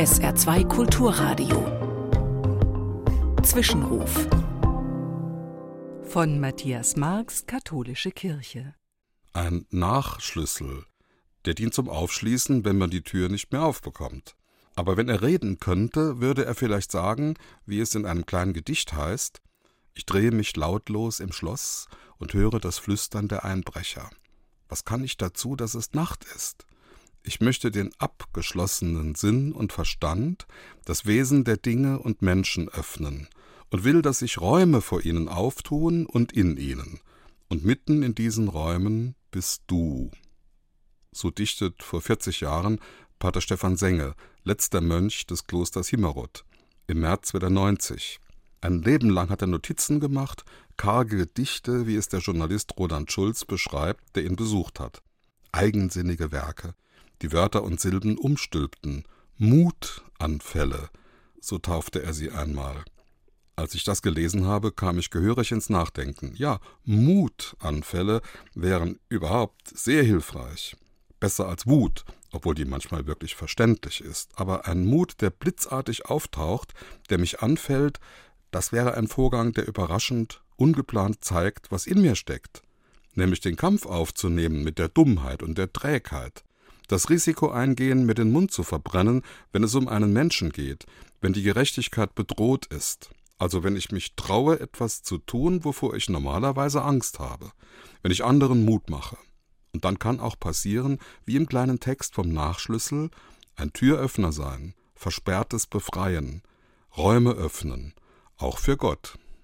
SR2 Kulturradio. Zwischenruf. Von Matthias Marx, Katholische Kirche. Ein Nachschlüssel, der dient zum Aufschließen, wenn man die Tür nicht mehr aufbekommt. Aber wenn er reden könnte, würde er vielleicht sagen, wie es in einem kleinen Gedicht heißt, ich drehe mich lautlos im Schloss und höre das Flüstern der Einbrecher. Was kann ich dazu, dass es Nacht ist? Ich möchte den abgeschlossenen Sinn und Verstand, das Wesen der Dinge und Menschen öffnen und will, dass sich Räume vor ihnen auftun und in ihnen. Und mitten in diesen Räumen bist du. So dichtet vor 40 Jahren Pater Stefan Senge, letzter Mönch des Klosters Himmerod. Im März wird er 90. Ein Leben lang hat er Notizen gemacht, karge Gedichte, wie es der Journalist Roland Schulz beschreibt, der ihn besucht hat. Eigensinnige Werke, die Wörter und Silben umstülpten. Mutanfälle, so taufte er sie einmal. Als ich das gelesen habe, kam ich gehörig ins Nachdenken. Ja, Mutanfälle wären überhaupt sehr hilfreich. Besser als Wut, obwohl die manchmal wirklich verständlich ist. Aber ein Mut, der blitzartig auftaucht, der mich anfällt, das wäre ein Vorgang, der überraschend, ungeplant zeigt, was in mir steckt. Nämlich den Kampf aufzunehmen mit der Dummheit und der Trägheit. Das Risiko eingehen, mir den Mund zu verbrennen, wenn es um einen Menschen geht, wenn die Gerechtigkeit bedroht ist. Also wenn ich mich traue, etwas zu tun, wovor ich normalerweise Angst habe. Wenn ich anderen Mut mache. Und dann kann auch passieren, wie im kleinen Text vom Nachschlüssel, ein Türöffner sein, Versperrtes befreien, Räume öffnen, auch für Gott.